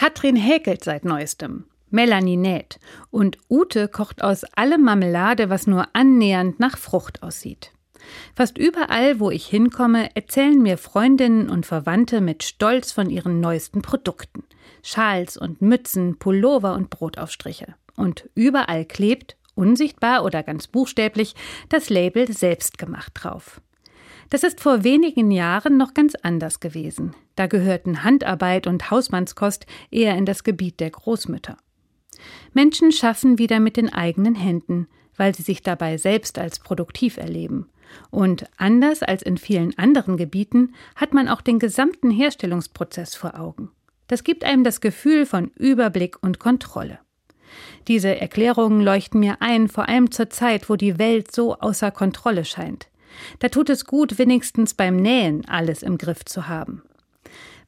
Katrin häkelt seit neuestem. Melanie näht. Und Ute kocht aus allem Marmelade, was nur annähernd nach Frucht aussieht. Fast überall, wo ich hinkomme, erzählen mir Freundinnen und Verwandte mit Stolz von ihren neuesten Produkten. Schals und Mützen, Pullover und Brotaufstriche. Und überall klebt, unsichtbar oder ganz buchstäblich, das Label selbstgemacht drauf. Das ist vor wenigen Jahren noch ganz anders gewesen. Da gehörten Handarbeit und Hausmannskost eher in das Gebiet der Großmütter. Menschen schaffen wieder mit den eigenen Händen, weil sie sich dabei selbst als produktiv erleben. Und anders als in vielen anderen Gebieten hat man auch den gesamten Herstellungsprozess vor Augen. Das gibt einem das Gefühl von Überblick und Kontrolle. Diese Erklärungen leuchten mir ein, vor allem zur Zeit, wo die Welt so außer Kontrolle scheint. Da tut es gut, wenigstens beim Nähen alles im Griff zu haben.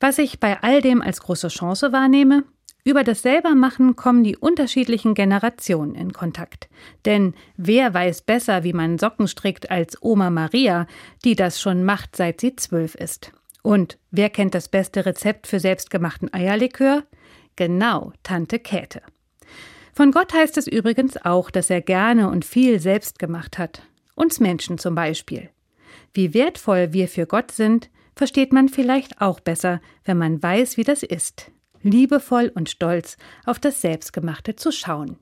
Was ich bei all dem als große Chance wahrnehme, über das Selbermachen kommen die unterschiedlichen Generationen in Kontakt. Denn wer weiß besser, wie man Socken strickt, als Oma Maria, die das schon macht, seit sie zwölf ist. Und wer kennt das beste Rezept für selbstgemachten Eierlikör? Genau, Tante Käthe. Von Gott heißt es übrigens auch, dass er gerne und viel selbst gemacht hat. Uns Menschen zum Beispiel. Wie wertvoll wir für Gott sind, versteht man vielleicht auch besser, wenn man weiß, wie das ist, liebevoll und stolz auf das Selbstgemachte zu schauen.